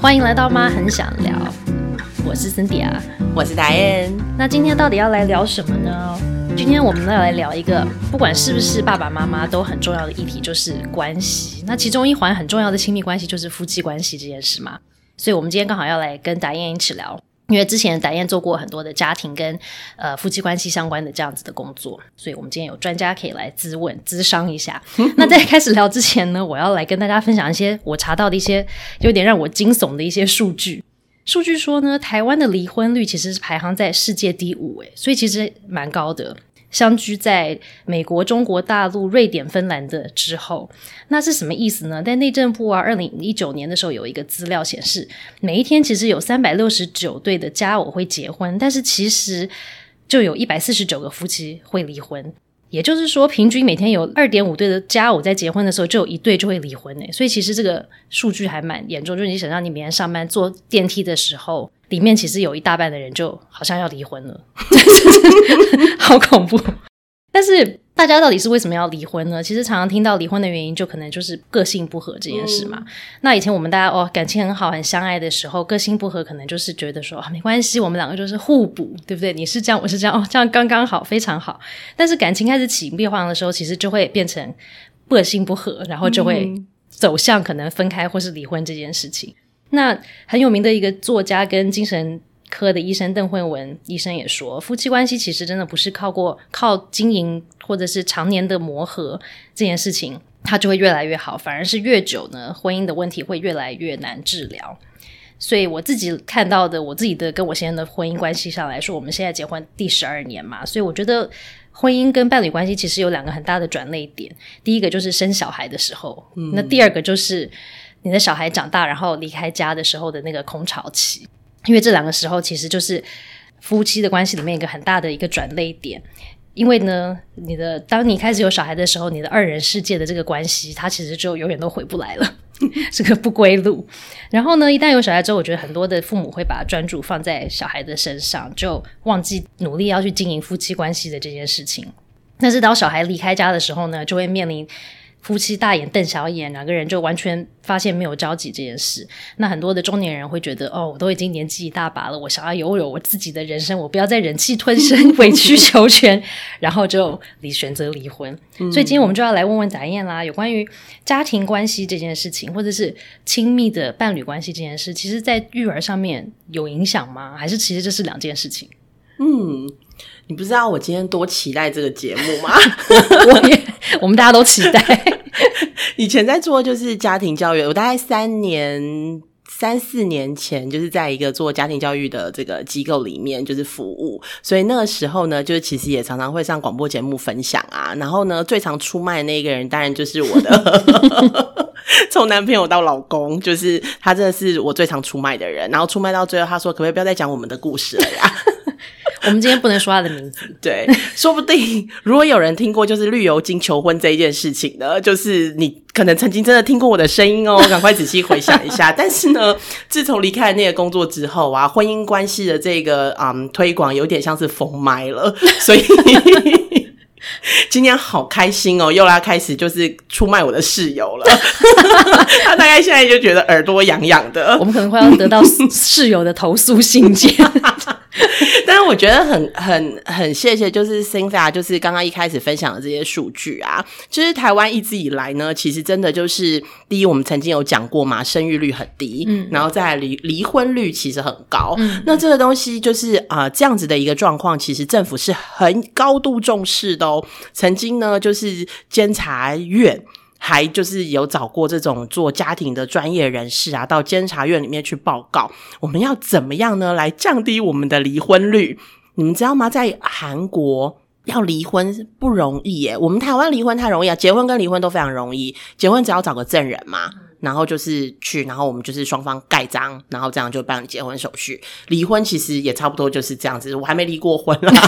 欢迎来到妈很想聊，我是森迪啊，我是达燕。那今天到底要来聊什么呢？今天我们要来聊一个不管是不是爸爸妈妈都很重要的议题，就是关系。那其中一环很重要的亲密关系就是夫妻关系这件事嘛。所以，我们今天刚好要来跟达燕一起聊。因为之前达燕做过很多的家庭跟呃夫妻关系相关的这样子的工作，所以我们今天有专家可以来咨问、咨商一下。那在开始聊之前呢，我要来跟大家分享一些我查到的一些有点让我惊悚的一些数据。数据说呢，台湾的离婚率其实是排行在世界第五，诶，所以其实蛮高的。相居在美国、中国大陆、瑞典、芬兰的之后，那是什么意思呢？在内政部啊，二零一九年的时候有一个资料显示，每一天其实有三百六十九对的家偶会结婚，但是其实就有一百四十九个夫妻会离婚。也就是说，平均每天有二点五对的家偶在结婚的时候，就有一对就会离婚呢。所以其实这个数据还蛮严重。就是你想让你每天上班坐电梯的时候。里面其实有一大半的人就好像要离婚了，好恐怖。但是大家到底是为什么要离婚呢？其实常常听到离婚的原因，就可能就是个性不合这件事嘛。那以前我们大家哦感情很好、很相爱的时候，个性不合，可能就是觉得说啊没关系，我们两个就是互补，对不对？你是这样，我是这样，哦这样刚刚好，非常好。但是感情开始起变化的时候，其实就会变成个性不合，然后就会走向可能分开或是离婚这件事情。那很有名的一个作家跟精神科的医生邓慧文医生也说，夫妻关系其实真的不是靠过靠经营或者是常年的磨合这件事情，它就会越来越好，反而是越久呢，婚姻的问题会越来越难治疗。所以我自己看到的，我自己的跟我现在的婚姻关系上来说，我们现在结婚第十二年嘛，所以我觉得婚姻跟伴侣关系其实有两个很大的转捩点，第一个就是生小孩的时候，那第二个就是。你的小孩长大，然后离开家的时候的那个空巢期，因为这两个时候其实就是夫妻的关系里面一个很大的一个转泪点。因为呢，你的当你开始有小孩的时候，你的二人世界的这个关系，它其实就永远都回不来了，是个不归路。然后呢，一旦有小孩之后，我觉得很多的父母会把专注放在小孩的身上，就忘记努力要去经营夫妻关系的这件事情。但是当小孩离开家的时候呢，就会面临。夫妻大眼瞪小眼，两个人就完全发现没有交集这件事。那很多的中年人会觉得，哦，我都已经年纪一大把了，我想要拥有我自己的人生，我不要再忍气吞声、委曲求全，然后就离选择离婚。所以今天我们就要来问问翟燕啦，有关于家庭关系这件事情，或者是亲密的伴侣关系这件事，其实在育儿上面有影响吗？还是其实这是两件事情？嗯。你不知道我今天多期待这个节目吗？我也，我们大家都期待。以前在做就是家庭教育，我大概三年、三四年前就是在一个做家庭教育的这个机构里面就是服务，所以那个时候呢，就是其实也常常会上广播节目分享啊。然后呢，最常出卖的那个人，当然就是我的，从男朋友到老公，就是他真的是我最常出卖的人。然后出卖到最后，他说：“可不可以不要再讲我们的故事了呀？”我们今天不能说他的名字，对，说不定如果有人听过就是绿油精求婚这一件事情呢，就是你可能曾经真的听过我的声音哦，赶快仔细回想一下。但是呢，自从离开那个工作之后啊，婚姻关系的这个嗯推广有点像是封麦了，所以。今天好开心哦，又要开始就是出卖我的室友了。他大概现在就觉得耳朵痒痒的。我们可能会要得到 室友的投诉信件。但是我觉得很很很谢谢，就是 Cynthia，就是刚刚一开始分享的这些数据啊。就是台湾一直以来呢，其实真的就是第一，我们曾经有讲过嘛，生育率很低，嗯，然后再离离婚率其实很高。那这个东西就是啊，这样子的一个状况，其实政府是很高度重视的哦。曾经呢，就是监察院还就是有找过这种做家庭的专业人士啊，到监察院里面去报告，我们要怎么样呢，来降低我们的离婚率？你们知道吗？在韩国要离婚不容易耶，我们台湾离婚太容易啊，结婚跟离婚都非常容易，结婚只要找个证人嘛，然后就是去，然后我们就是双方盖章，然后这样就办结婚手续。离婚其实也差不多就是这样子，我还没离过婚啦。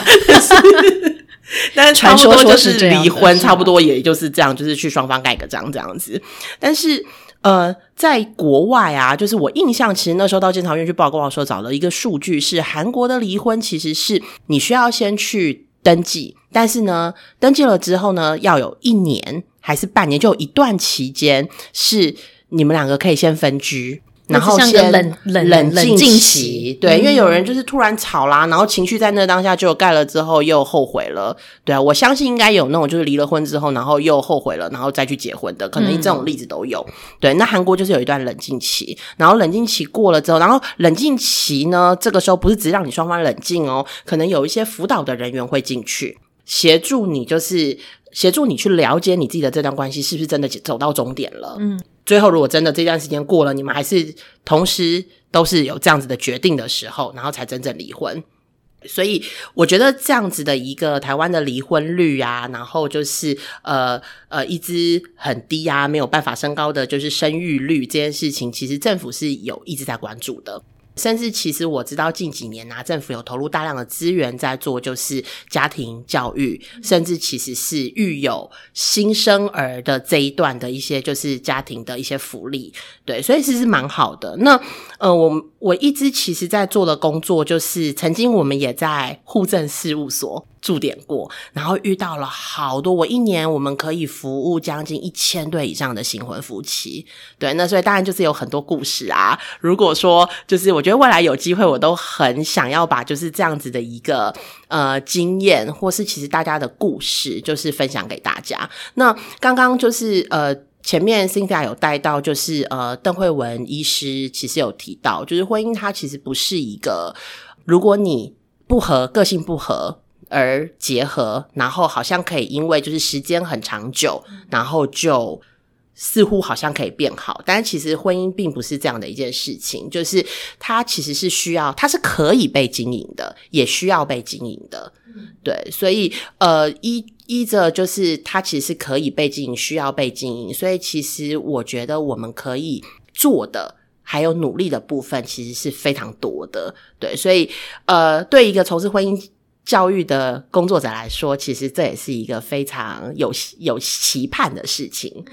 但是传说就是离婚，差不多也就是这样，就是去双方盖个章这样子。但是呃，在国外啊，就是我印象，其实那时候到监察院去报告的时候，找了一个数据，是韩国的离婚其实是你需要先去登记，但是呢，登记了之后呢，要有一年还是半年，就有一段期间是你们两个可以先分居。然后先冷冷冷静期，对，因为有人就是突然吵啦，然后情绪在那当下就盖了之后又后悔了，对啊，我相信应该有那种就是离了婚之后，然后又后悔了，然后再去结婚的，可能这种例子都有。对，那韩国就是有一段冷静期，然后冷静期过了之后，然后冷静期呢，这个时候不是只让你双方冷静哦，可能有一些辅导的人员会进去协助你，就是协助你去了解你自己的这段关系是不是真的走到终点了。嗯，最后如果真的这段时间过了，你们还是同时都是有这样子的决定的时候，然后才真正离婚。所以我觉得这样子的一个台湾的离婚率啊，然后就是呃呃一直很低啊，没有办法升高的就是生育率这件事情，其实政府是有一直在关注的。甚至其实我知道近几年啊，政府有投入大量的资源在做，就是家庭教育，甚至其实是育有新生儿的这一段的一些就是家庭的一些福利，对，所以其实蛮好的。那呃，我我一直其实在做的工作，就是曾经我们也在户政事务所。驻点过，然后遇到了好多。我一年我们可以服务将近一千对以上的新婚夫妻，对，那所以当然就是有很多故事啊。如果说就是我觉得未来有机会，我都很想要把就是这样子的一个呃经验，或是其实大家的故事，就是分享给大家。那刚刚就是呃前面 Cynthia 有带到，就是呃邓慧文医师其实有提到，就是婚姻它其实不是一个，如果你不合个性不合。而结合，然后好像可以因为就是时间很长久，然后就似乎好像可以变好，但是其实婚姻并不是这样的一件事情，就是它其实是需要，它是可以被经营的，也需要被经营的，对，所以呃依依着就是它其实是可以被经营，需要被经营，所以其实我觉得我们可以做的还有努力的部分其实是非常多的，对，所以呃对一个从事婚姻。教育的工作者来说，其实这也是一个非常有有期盼的事情。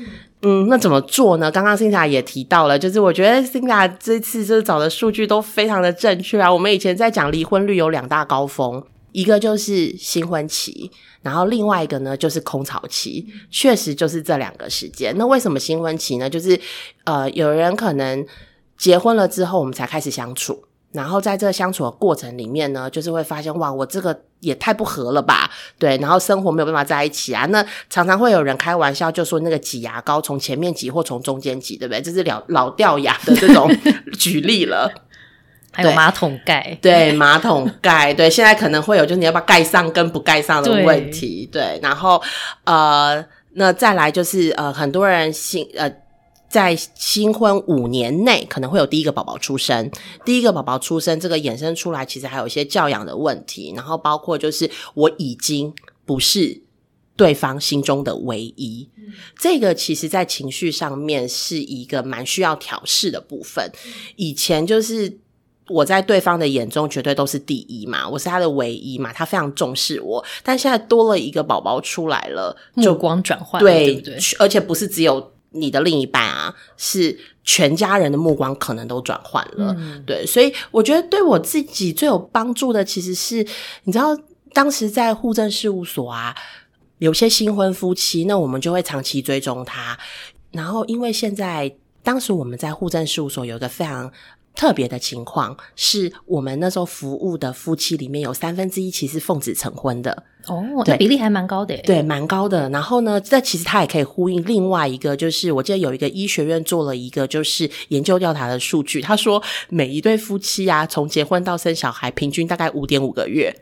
嗯，那怎么做呢？刚刚辛达也提到了，就是我觉得辛达这次就是找的数据都非常的正确啊。我们以前在讲离婚率有两大高峰，一个就是新婚期，然后另外一个呢就是空巢期，确实就是这两个时间。那为什么新婚期呢？就是呃，有人可能结婚了之后，我们才开始相处。然后在这相处的过程里面呢，就是会发现哇，我这个也太不合了吧？对，然后生活没有办法在一起啊。那常常会有人开玩笑，就说那个挤牙膏从前面挤或从中间挤，对不对？这是老老掉牙的这种 举例了。还有马桶盖，对，马桶盖，对，现在可能会有就是你要不要盖上跟不盖上的问题，对。然后呃，那再来就是呃，很多人心呃。在新婚五年内可能会有第一个宝宝出生，第一个宝宝出生，这个衍生出来其实还有一些教养的问题，然后包括就是我已经不是对方心中的唯一，这个其实在情绪上面是一个蛮需要调试的部分。以前就是我在对方的眼中绝对都是第一嘛，我是他的唯一嘛，他非常重视我，但现在多了一个宝宝出来了，目光转换，对对，而且不是只有。你的另一半啊，是全家人的目光可能都转换了，对，所以我觉得对我自己最有帮助的，其实是你知道，当时在户政事务所啊，有些新婚夫妻，那我们就会长期追踪他，然后因为现在当时我们在户政事务所有一个非常。特别的情况是我们那时候服务的夫妻里面有三分之一其实奉子成婚的哦，那，比例还蛮高的，对，蛮高的。然后呢，这其实它也可以呼应另外一个，就是我记得有一个医学院做了一个就是研究调查的数据，他说每一对夫妻啊，从结婚到生小孩，平均大概五点五个月。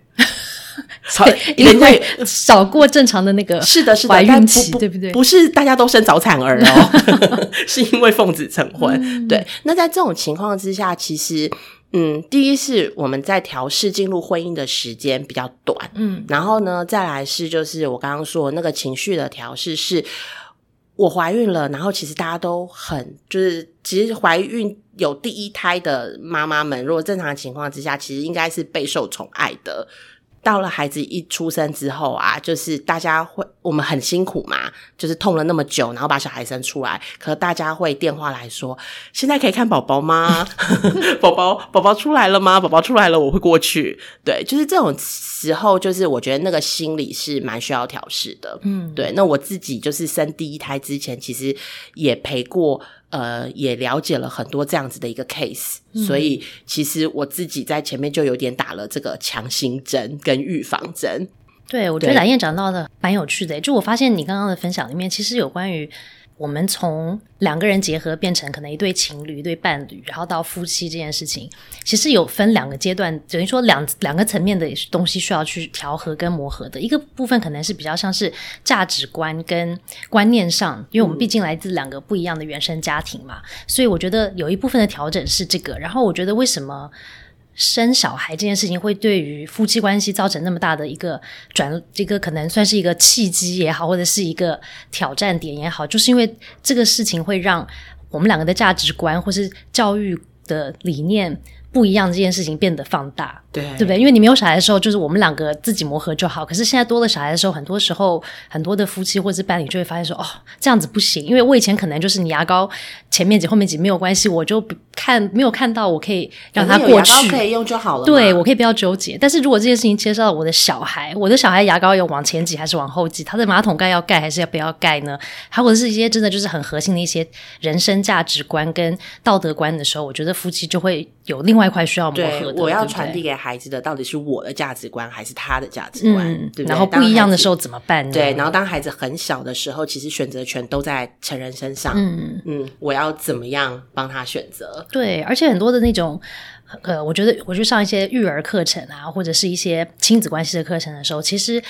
对，因为少过正常的那个是的，是怀孕期，对不对？不是大家都生早产儿哦，是因为奉子成婚。对，那在这种情况之下，其实，嗯，第一是我们在调试进入婚姻的时间比较短，嗯，然后呢，再来是就是我刚刚说那个情绪的调试，是我怀孕了，然后其实大家都很就是，其实怀孕有第一胎的妈妈们，如果正常的情况之下，其实应该是备受宠爱的。到了孩子一出生之后啊，就是大家会我们很辛苦嘛，就是痛了那么久，然后把小孩生出来，可大家会电话来说，现在可以看宝宝吗？宝宝宝宝出来了吗？宝宝出来了，我会过去。对，就是这种时候，就是我觉得那个心理是蛮需要调试的。嗯，对。那我自己就是生第一胎之前，其实也陪过。呃也了解了很多这样子的一个 case，、所以其实我自己在前面就有点打了这个强心针跟预防针。对，我觉得对蓝燕讲到的蛮有趣的。就我发现你刚刚的分享里面，其实有关于我们从两个人结合变成可能一对情侣、一对伴侣，然后到夫妻这件事情，其实有分两个阶段，等于说两两个层面的东西需要去调和跟磨合的。一个部分可能是比较像是价值观跟观念上，因为我们毕竟来自两个不一样的原生家庭嘛，所以我觉得有一部分的调整是这个。然后我觉得为什么？生小孩这件事情会对于夫妻关系造成那么大的一个转，这个可能算是一个契机也好，或者是一个挑战点也好，就是因为这个事情会让我们两个的价值观或是教育的理念不一样，这件事情变得放大。对对不对？因为你没有小孩的时候，就是我们两个自己磨合就好。可是现在多了小孩的时候，很多时候很多的夫妻或者是伴侣就会发现说，哦，这样子不行。因为我以前可能就是你牙膏前面挤后面挤没有关系，我就不看没有看到，我可以让它反正有牙过去。膏可以用就好了。对，我可以不要纠结。但是如果这件事情牵涉到我的小孩，我的小孩牙膏要往前挤还是往后挤？他的马桶盖要盖还是要不要盖呢？还或者是一些真的就是很核心的一些人生价值观跟道德观的时候，我觉得夫妻就会有另外一块需要磨合，的。我要传递给孩子的到底是我的价值观还是他的价值观，嗯，对对？然后不一样的时候。候怎么办呢？对，然后当孩子很小的时候，其实选择权都在成人身上。嗯，嗯，我要要怎么样帮他选择？对，而且很多的那种，呃，我觉得我去上一些育儿课程啊，或者是一些亲子关系的课程的时候，其实。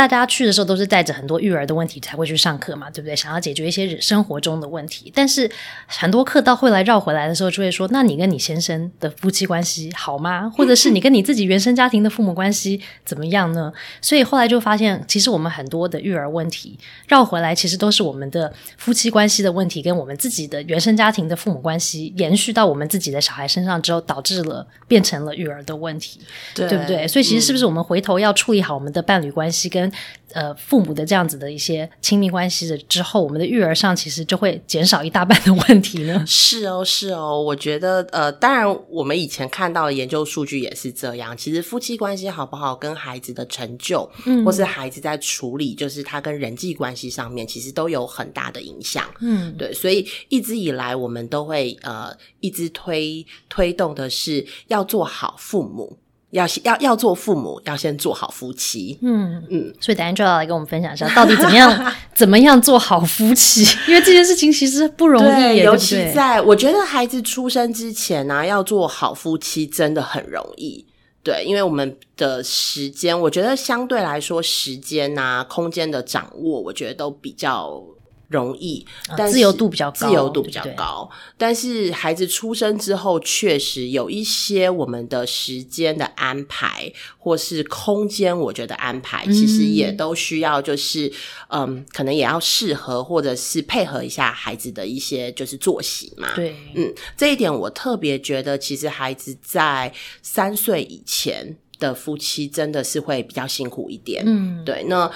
大家去的时候都是带着很多育儿的问题才会去上课嘛，对不对？想要解决一些生活中的问题，但是很多课到后来绕回来的时候，就会说：那你跟你先生的夫妻关系好吗？或者是你跟你自己原生家庭的父母关系怎么样呢？所以后来就发现，其实我们很多的育儿问题绕回来，其实都是我们的夫妻关系的问题，跟我们自己的原生家庭的父母关系延续到我们自己的小孩身上之后，导致了变成了育儿的问题。对对不对？所以其实是不是我们回头要处理好我们的伴侣关系跟呃父母的这样子的一些亲密关系的之后，我们的育儿上其实就会减少一大半的问题呢？是哦，是哦，我觉得呃，当然我们以前看到的研究数据也是这样。其实夫妻关系好不好，跟孩子的成就，嗯，或是孩子在处理，就是他跟人际关系上面，其实都有很大的影响。嗯，对，所以一直以来我们都会呃一直推推动的是要做好父母，要要要做父母，要先做好夫妻。嗯嗯，所以等一下就要来跟我们分享一下，到底怎么样 怎么样做好夫妻？因为这件事情其实不容易尤其？在我觉得孩子出生之前呢、要做好夫妻真的很容易。对，因为我们的时间，我觉得相对来说，时间啊、空间的掌握，我觉得都比较容易，但啊自由度比较高自由度比较对对高。但是孩子出生之后，确实有一些我们的时间的安排，或是空间，我觉得安排其实也都需要，就是嗯可能也要适合，或者是配合一下孩子的一些就是作息嘛。对，嗯，这一点我特别觉得，其实孩子在三岁以前的夫妻真的是会比较辛苦一点。嗯，对，那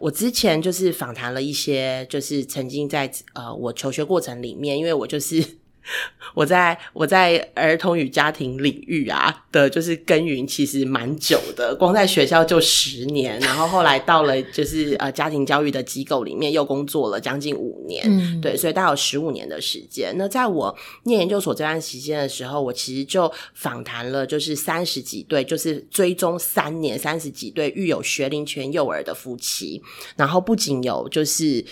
我之前就是访谈了一些，就是曾经在呃我求学过程里面，因为我就是我在我在儿童与家庭领域啊的，就是耕耘其实蛮久的，光在学校就十年，然后后来到了就是呃家庭教育的机构里面又工作了将近五年，嗯，对，所以大概有十五年的时间。那在我念研究所这段时间的时候，我其实就访谈了，就是三十几对，就是追踪三年三十几对育有学龄前幼儿的夫妻，然后不仅有就是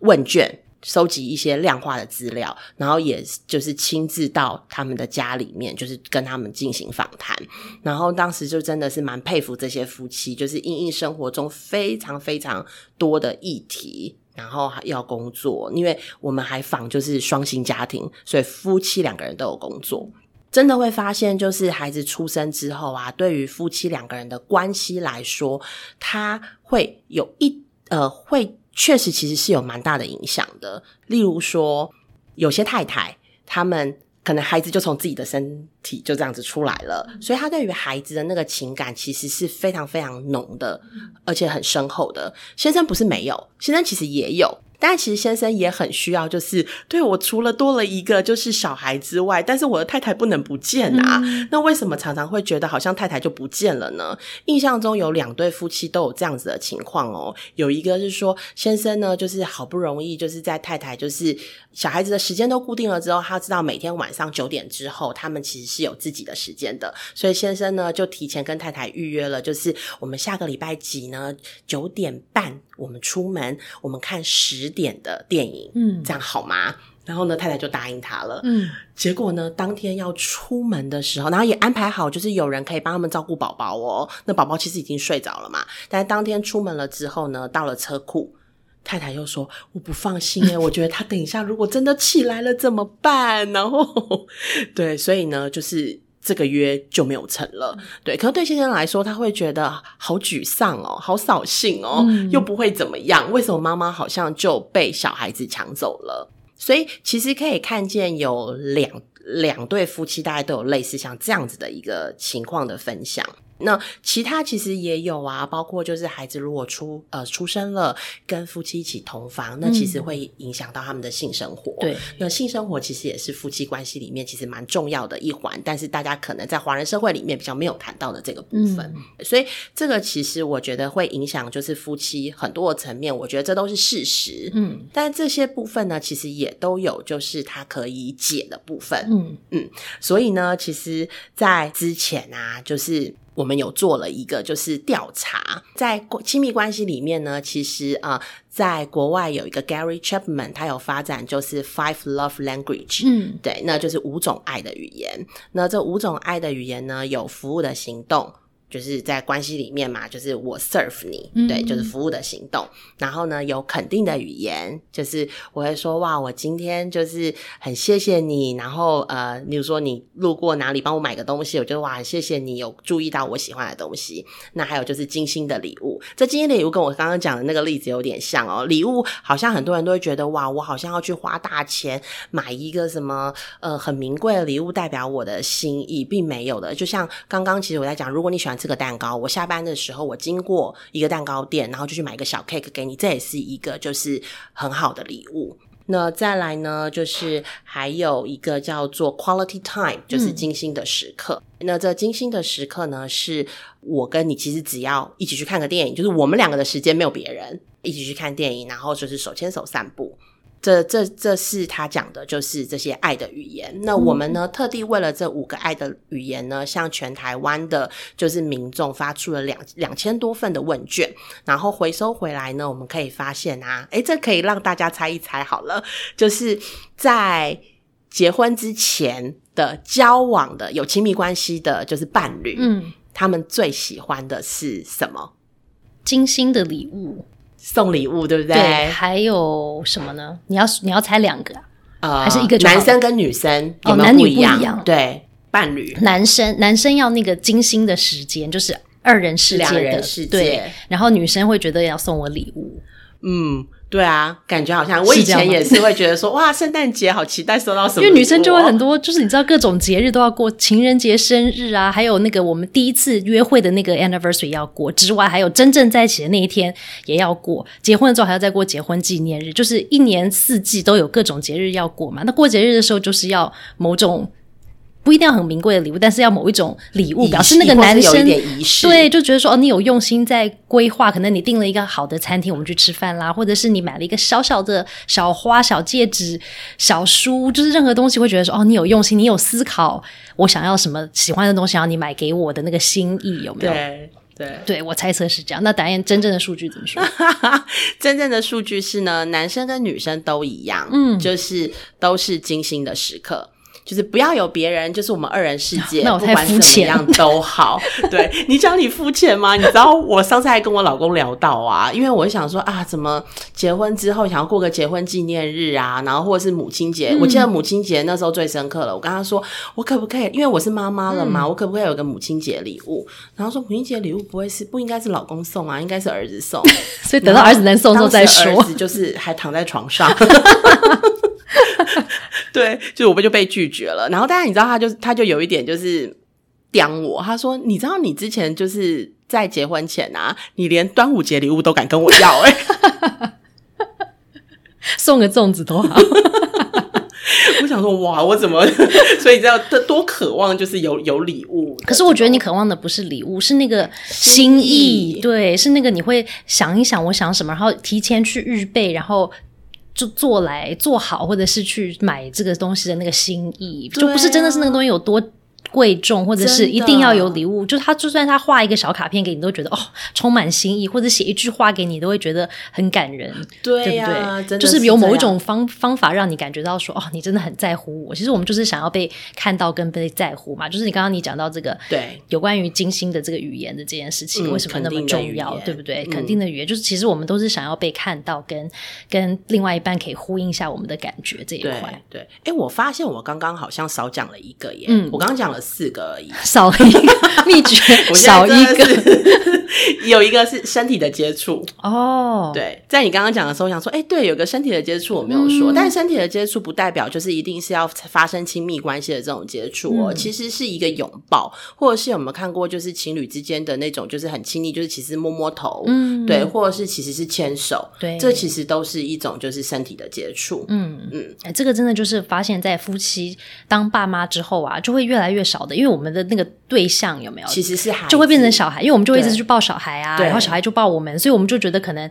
问卷。收集一些量化的资料，然后也就是亲自到他们的家里面，就是跟他们进行访谈。然后当时就真的是蛮佩服这些夫妻，就是因应生活中非常非常多的议题，然后还要工作，因为我们还访就是双薪家庭，所以夫妻两个人都有工作。真的会发现，就是孩子出生之后啊，对于夫妻两个人的关系来说，他会有一呃，会确实其实是有蛮大的影响的。例如说，有些太太他们可能孩子就从自己的身体就这样子出来了，所以他对于孩子的那个情感其实是非常非常浓的，而且很深厚的。先生不是没有，先生其实也有。但其实先生也很需要，就是对我除了多了一个就是小孩之外，但是我的太太不能不见啊。那为什么常常会觉得好像太太就不见了呢？印象中有两对夫妻都有这样子的情况哦。有一个是说先生呢，就是好不容易就是在太太就是小孩子的时间都固定了之后，他知道每天晚上九点之后，他们其实是有自己的时间的，所以先生呢就提前跟太太预约了，就是我们下个礼拜几呢九点半我们出门，我们看十点的电影，嗯，这样好吗？然后呢，太太就答应他了，嗯。结果呢，当天要出门的时候，然后也安排好，就是有人可以帮他们照顾宝宝哦。那宝宝其实已经睡着了嘛，但是当天出门了之后呢，到了车库，太太又说我不放心诶 我觉得他等一下如果真的起来了怎么办？然后对，所以呢，就是这个约就没有成了。对，可是对先生来说，他会觉得好沮丧哦，好扫兴哦，又不会怎么样，为什么妈妈好像就被小孩子抢走了？所以其实可以看见有两两对夫妻，大概都有类似像这样子的一个情况的分享。那其他其实也有啊，包括就是孩子如果出呃出生了，跟夫妻一起同房，那其实会影响到他们的性生活。对，那性生活其实也是夫妻关系里面其实蛮重要的一环，但是大家可能在华人社会里面比较没有谈到的这个部分。所以这个其实我觉得会影响就是夫妻很多的层面，我觉得这都是事实。嗯，但这些部分呢，其实也都有就是它可以解的部分。嗯嗯，所以呢，其实，在之前啊，就是。我们有做了一个就是调查，在亲密关系里面呢，其实啊，在国外有一个 Gary Chapman，他有发展就是 Five Love Language，嗯，对，那就是五种爱的语言。那这五种爱的语言呢，有服务的行动。就是在关系里面嘛，就是我 serve 你，对，就是服务的行动。然后呢，有肯定的语言，就是我会说哇，我今天就是很谢谢你。然后呃，例如说你路过哪里帮我买个东西，我觉得哇，很谢谢你有注意到我喜欢的东西。那还有就是精心的礼物，这精心的礼物跟我刚刚讲的那个例子有点像哦。礼物好像很多人都会觉得哇，我好像要去花大钱买一个什么呃很名贵的礼物代表我的心意，并没有的。就像刚刚其实我在讲，如果你喜欢。这个蛋糕，我下班的时候我经过一个蛋糕店，然后就去买一个小 cake 给你，这也是一个就是很好的礼物。那再来呢，就是还有一个叫做 quality time，就是精心的时刻。那这精心的时刻呢，是我跟你其实只要一起去看个电影，就是我们两个的时间没有别人，一起去看电影，然后就是手牵手散步。这这这是他讲的，就是这些爱的语言。那我们呢，特地为了这五个爱的语言呢，向全台湾的，就是民众发出了两两千多份的问卷，然后回收回来呢，我们可以发现啊，诶，这可以让大家猜一猜好了，就是在结婚之前的交往的有亲密关系的，就是伴侣，嗯，他们最喜欢的是什么？精心的礼物。送礼物对不对？对，还有什么呢？你要你要猜两个啊？还是一个？男生跟女生哦，男女不一样。对，伴侣，男生男生要那个精心的时间，就是二人世界的世界。然后女生会觉得要送我礼物，嗯。对啊，感觉好像我以前也是会觉得说，哇，圣诞节好期待收到什么，因为女生就会很多，就是你知道各种节日都要过，情人节、生日啊，还有那个我们第一次约会的那个 anniversary 要过之外，还有真正在一起的那一天也要过，结婚之后还要再过结婚纪念日，就是一年四季都有各种节日要过嘛。那过节日的时候就是要某种。不一定要很名贵的礼物，但是要某一种礼物表示那个男生对，就觉得说哦，你有用心在规划，可能你订了一个好的餐厅，我们去吃饭啦，或者是你买了一个小小的小花、小戒指、小书，就是任何东西会觉得说哦，你有用心，你有思考，我想要什么喜欢的东西，然后你买给我的那个心意有没有？对对对，我猜测是这样。那答案真正的数据怎么说？真正的数据是呢，男生跟女生都一样，嗯，就是都是精心的时刻。就是不要有别人，就是我们二人世界，不管怎么样都好。对你讲你肤浅吗？你知道我上次还跟我老公聊到啊，因为我想说啊，怎么结婚之后想要过个结婚纪念日啊，然后或者是母亲节，我记得母亲节那时候最深刻了。我跟他说，我可不可以？因为我是妈妈了嘛，我可不可以有个母亲节礼物？然后说母亲节礼物不会是不应该是老公送啊，应该是儿子送。所以等到儿子能送之后再说。儿子就是还躺在床上。对，就我们就被拒绝了。然后，但是你知道，他就他就有一点就是刁我。他说：“你知道，你之前就是在结婚前啊，你连端午节礼物都敢跟我要。”哎，送个粽子都好。我想说，哇，我怎么？所以这样多多渴望，就是有有礼物。可是我觉得你渴望的不是礼物，是那个心意。对，是那个你会想一想，我想什么，然后提前去预备，然后就做来做好，或者是去买这个东西的那个心意，就不是真的是那个东西有多。贵重，或者是一定要有礼物，就是他就算他画一个小卡片给你，都觉得哦充满心意，或者写一句话给你，都会觉得很感人，对不对？就是有某一种方方法让你感觉到说哦，你真的很在乎我。其实我们就是想要被看到跟被在乎嘛。就是你刚刚你讲到这个，对，有关于金星的这个语言的这件事情，为什么那么重要？对不对？肯定的语言，就是其实我们都是想要被看到，跟跟另外一半可以呼应一下我们的感觉这一块。对，哎，我发现我刚刚好像少讲了一个耶，嗯，我刚刚讲了。四个而已，少一个秘诀，少一个，有一个是身体的接触哦。对，在你刚刚讲的时候，我想说，哎，对，有个身体的接触我没有说，但身体的接触不代表就是一定是要发生亲密关系的这种接触哦。其实是一个拥抱，或者是有没有看过，就是情侣之间的那种，就是很亲密，就是其实摸摸头，嗯，对，或者是其实是牵手，对，这其实都是一种就是身体的接触。嗯嗯，哎，这个真的就是发现，在夫妻当爸妈之后啊，就会越来越少的。因为我们的那个对象有没有，其实是就会变成小孩，因为我们就会一直去抱小孩啊，然后小孩就抱我们，所以我们就觉得可能。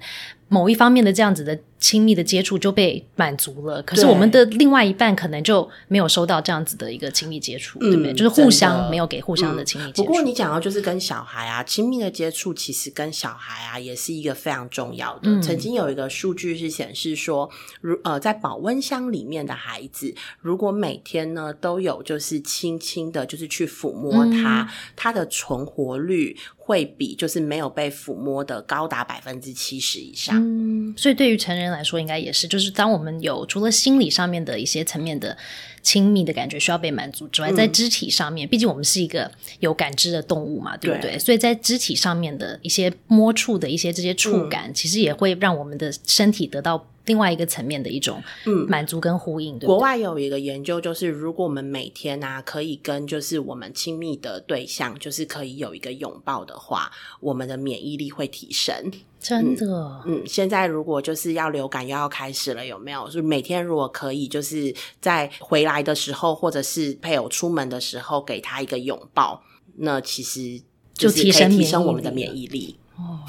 某一方面的这样子的亲密的接触就被满足了，可是我们的另外一半可能就没有收到这样子的一个亲密接触，对不对？就是互相没有给互相的亲密接触。不过你讲到就是跟小孩啊，亲密的接触其实跟小孩啊也是一个非常重要的。曾经有一个数据是显示说，如呃在保温箱里面的孩子，如果每天呢都有就是轻轻的，就是去抚摸他，他的存活率。会比就是没有被抚摸的高达百分之七十以上。嗯，所以对于成人来说，应该也是，就是当我们有除了心理上面的一些层面的亲密的感觉需要被满足之外，在肢体上面，毕竟我们是一个有感知的动物嘛，对不对？所以在肢体上面的一些摸触的一些这些触感，其实也会让我们的身体得到。另外一个层面的一种满足跟呼应。国外有一个研究，就是如果我们每天啊可以跟就是我们亲密的对象，就是可以有一个拥抱的话，我们的免疫力会提升。真的，嗯，现在如果就是要流感又要开始了，有没有？就每天如果可以，就是在回来的时候，或者是配偶出门的时候，给他一个拥抱，那其实就提升提升我们的免疫力。哦，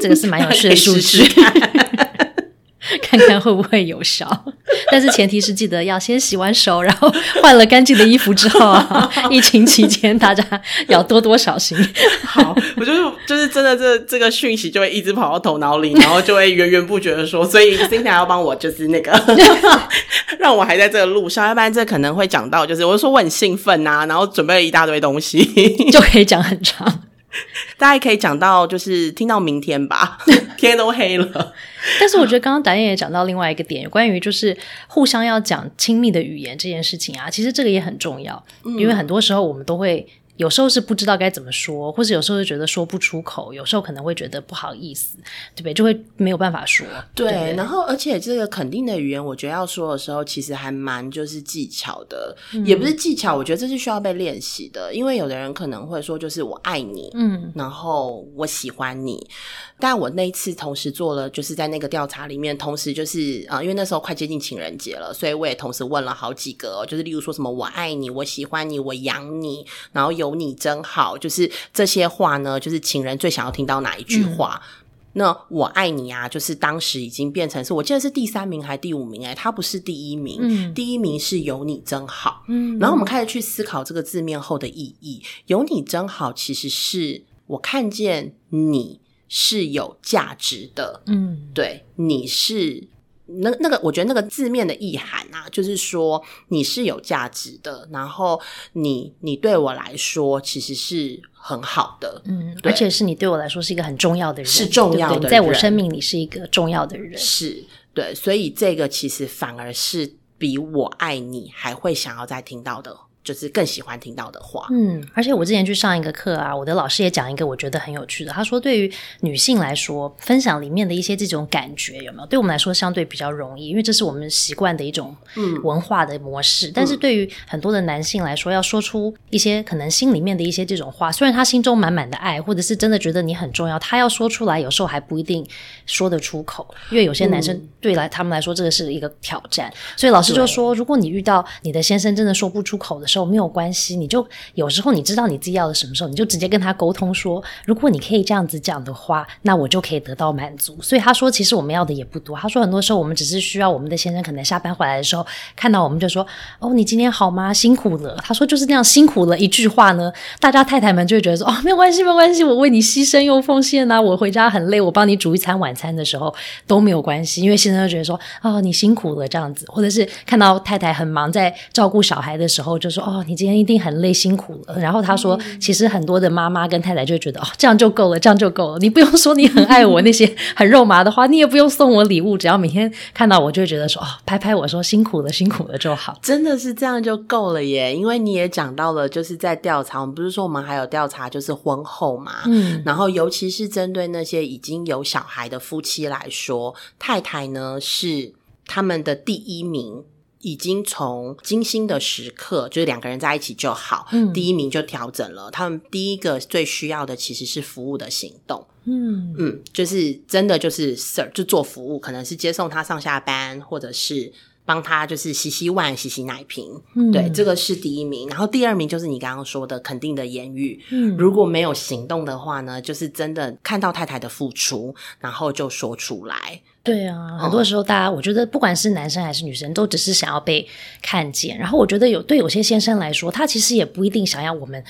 这个是蛮有趣的数据。看看会不会有效，但是前提是记得要先洗完手，然后换了干净的衣服之后啊。疫情期间大家要多多小心。好，我就是就是真的，这这个讯息就会一直跑到头脑里，然后就会源源不绝的说，所以 n 要帮我就是那个，让我还在这个路上，要不然这可能会讲到，就是我说我很兴奋呐，然后准备了一大堆东西，就可以讲很长。大家可以讲到，就是听到明天吧，天都黑了。但是我觉得刚刚导演也讲到另外一个点，关于就是互相要讲亲密的语言这件事情啊，其实这个也很重要，因为很多时候我们都会。有时候是不知道该怎么说，或者有时候就觉得说不出口，有时候可能会觉得不好意思，对不对？就会没有办法说。对，然后而且这个肯定的语言，我觉得要说的时候，其实还蛮就是技巧的，也不是技巧，我觉得这是需要被练习的。因为有的人可能会说，就是我爱你，嗯，然后我喜欢你。但我那一次同时做了，就是在那个调查里面，同时就是啊，因为那时候快接近情人节了，所以我也同时问了好几个，就是例如说什么我爱你，我喜欢你，我养你，然后有你真好，就是这些话呢，就是情人最想要听到哪一句话？那我爱你啊，就是当时已经变成是我记得是第三名还是第五名？哎，他不是第一名，第一名是有你真好。嗯，然后我们开始去思考这个字面后的意义，有你真好，其实是我看见你。是有价值的，嗯，对，你是那那个，我觉得那个字面的意涵啊，就是说你是有价值的，然后你你对我来说其实是很好的，嗯，而且是你对我来说是一个很重要的人，是重要的，在我生命里是一个重要的人，是对，所以这个其实反而是比我爱你还会想要再听到的就是更喜欢听到的话。嗯，而且我之前去上一个课啊，我的老师也讲一个我觉得很有趣的，他说对于女性来说，分享里面的一些这种感觉有没有？对我们来说相对比较容易，因为这是我们习惯的一种文化的模式。但是对于很多的男性来说，要说出一些可能心里面的一些这种话，虽然他心中满满的爱，或者是真的觉得你很重要，他要说出来，有时候还不一定说得出口，因为有些男生对来他们来说这个是一个挑战。所以老师就说，如果你遇到你的先生真的说不出口的。时候没有关系，你就有时候你知道你自己要的什么时候，你就直接跟他沟通说，如果你可以这样子讲的话，那我就可以得到满足。所以他说，其实我们要的也不多。他说，很多时候我们只是需要我们的先生可能下班回来的时候看到我们就说，哦，你今天好吗？辛苦了。他说就是那样辛苦了一句话呢，大家太太们就会觉得说，哦，没有关系，没有关系，我为你牺牲又奉献啊，我回家很累，我帮你煮一餐晚餐的时候都没有关系，因为先生就觉得说，哦，你辛苦了这样子，或者是看到太太很忙在照顾小孩的时候就说。哦，你今天一定很累辛苦了。然后他说，其实很多的妈妈跟太太就觉得，哦，这样就够了，这样就够了。你不用说你很爱我 那些很肉麻的话，你也不用送我礼物，只要每天看到我就会觉得说，哦，拍拍我说辛苦了，辛苦了就好。真的是这样就够了耶。因为你也讲到了，就是在调查，我们不是说我们还有调查，就是婚后嘛，嗯，然后尤其是针对那些已经有小孩的夫妻来说，太太呢是他们的第一名。已经从精心的时刻，就是两个人在一起就好，嗯第一名就调整了。他们第一个最需要的其实是服务的行动，嗯嗯，就是真的就是 sir 就做服务，可能是接送他上下班，或者是帮他就是洗洗碗、洗洗奶瓶，嗯对，这个是第一名。然后第二名就是你刚刚说的肯定的言语，嗯，如果没有行动的话呢，就是真的看到太太的付出，然后就说出来。对啊，很多时候大家，我觉得不管是男生还是女生，都只是想要被看见。然后我觉得有对有些先生来说，他其实也不一定想要我们。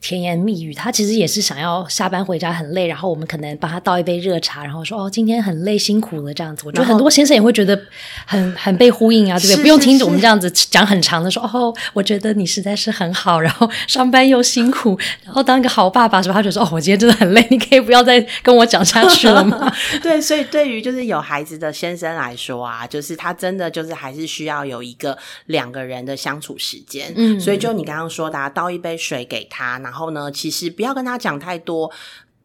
甜言蜜语，他其实也是想要下班回家很累，然后我们可能帮他倒一杯热茶，然后说哦，今天很累，辛苦了这样子。我觉得很多先生也会觉得很很被呼应啊，对不对？不用听我们这样子讲很长的说哦，我觉得你实在是很好，然后上班又辛苦，然后当一个好爸爸，是吧？他就说哦，我今天真的很累，你可以不要再跟我讲下去了吗？对，所以对于就是有孩子的先生来说啊，就是他真的就是还是需要有一个两个人的相处时间。嗯，所以就你刚刚说的，啊倒一杯水给他。然后呢，其实不要跟他讲太多。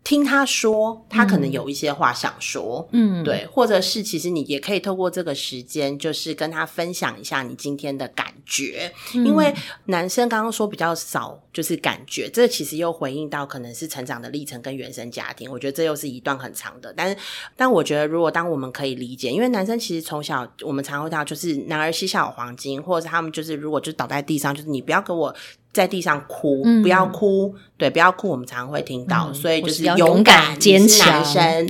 听他说，他可能有一些话想说，嗯，对，或者是其实你也可以透过这个时间，就是跟他分享一下你今天的感觉，因为男生刚刚说比较少，就是感觉，这其实又回应到可能是成长的历程跟原生家庭，我觉得这又是一段很长的，但是，但我觉得如果当我们可以理解，因为男生其实从小我们常会到就是男儿膝下有黄金，或者是他们就是如果就倒在地上，就是你不要给我。在地上哭，不要哭，对，不要哭。我们常常会听到，所以就是勇敢坚强。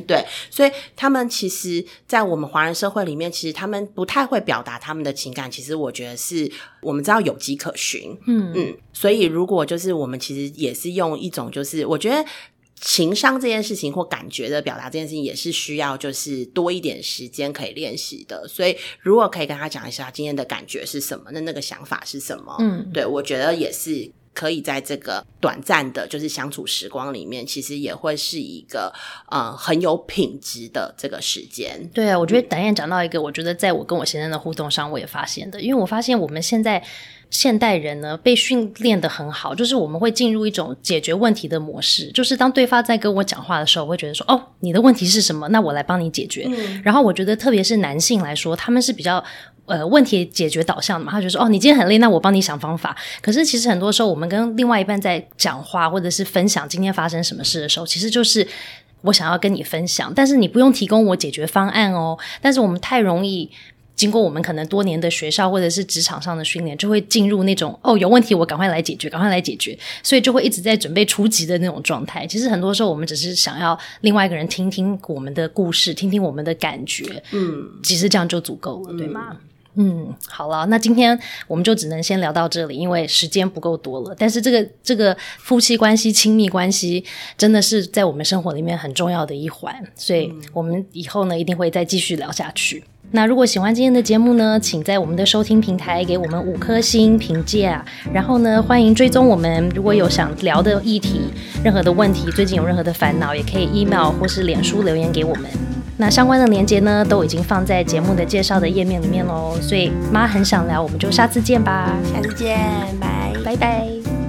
对，所以他们其实，在我们华人社会里面，其实他们不太会表达他们的情感。其实我觉得是我们知道有迹可循，嗯嗯。所以如果就是我们其实也是用一种，就是我觉得。情商这件事情或感觉的表达这件事情，也是需要就是多一点时间可以练习的。所以，如果可以跟他讲一下今天的感觉是什么，那那个想法是什么？嗯，对我觉得也是可以在这个短暂的，就是相处时光里面，其实也会是一个呃很有品质的这个时间。对啊，我觉得导演讲到一个，我觉得在我跟我先生的互动上，我也发现的，因为我发现我们现在。现代人呢，被训练的很好，就是我们会进入一种解决问题的模式。就是当对方在跟我讲话的时候，我会觉得说：“哦，你的问题是什么？那我来帮你解决。”然后我觉得，特别是男性来说，他们是比较呃问题解决导向的嘛。他就说：“哦，你今天很累，那我帮你想方法。”可是其实很多时候，我们跟另外一半在讲话或者是分享今天发生什么事的时候，其实就是我想要跟你分享，但是你不用提供我解决方案哦。但是我们太容易。经过我们可能多年的学校或者是职场上的训练，就会进入那种哦有问题我赶快来解决，赶快来解决，所以就会一直在准备出击的那种状态。其实很多时候我们只是想要另外一个人听听我们的故事，听听我们的感觉，嗯，其实这样就足够了，对吗？嗯好了，那今天我们就只能先聊到这里，因为时间不够多了。但是这个这个夫妻关系、亲密关系，真的是在我们生活里面很重要的一环，所以我们以后呢一定会再继续聊下去。那如果喜欢今天的节目呢，请在我们的收听平台给我们五颗星评价。然后呢，欢迎追踪我们。如果有想聊的议题、任何的问题，最近有任何的烦恼，也可以 email 或是脸书留言给我们。那相关的链接呢，都已经放在节目的介绍的页面里面喽。所以妈很想聊，我们就下次见吧，下次见，拜。拜拜。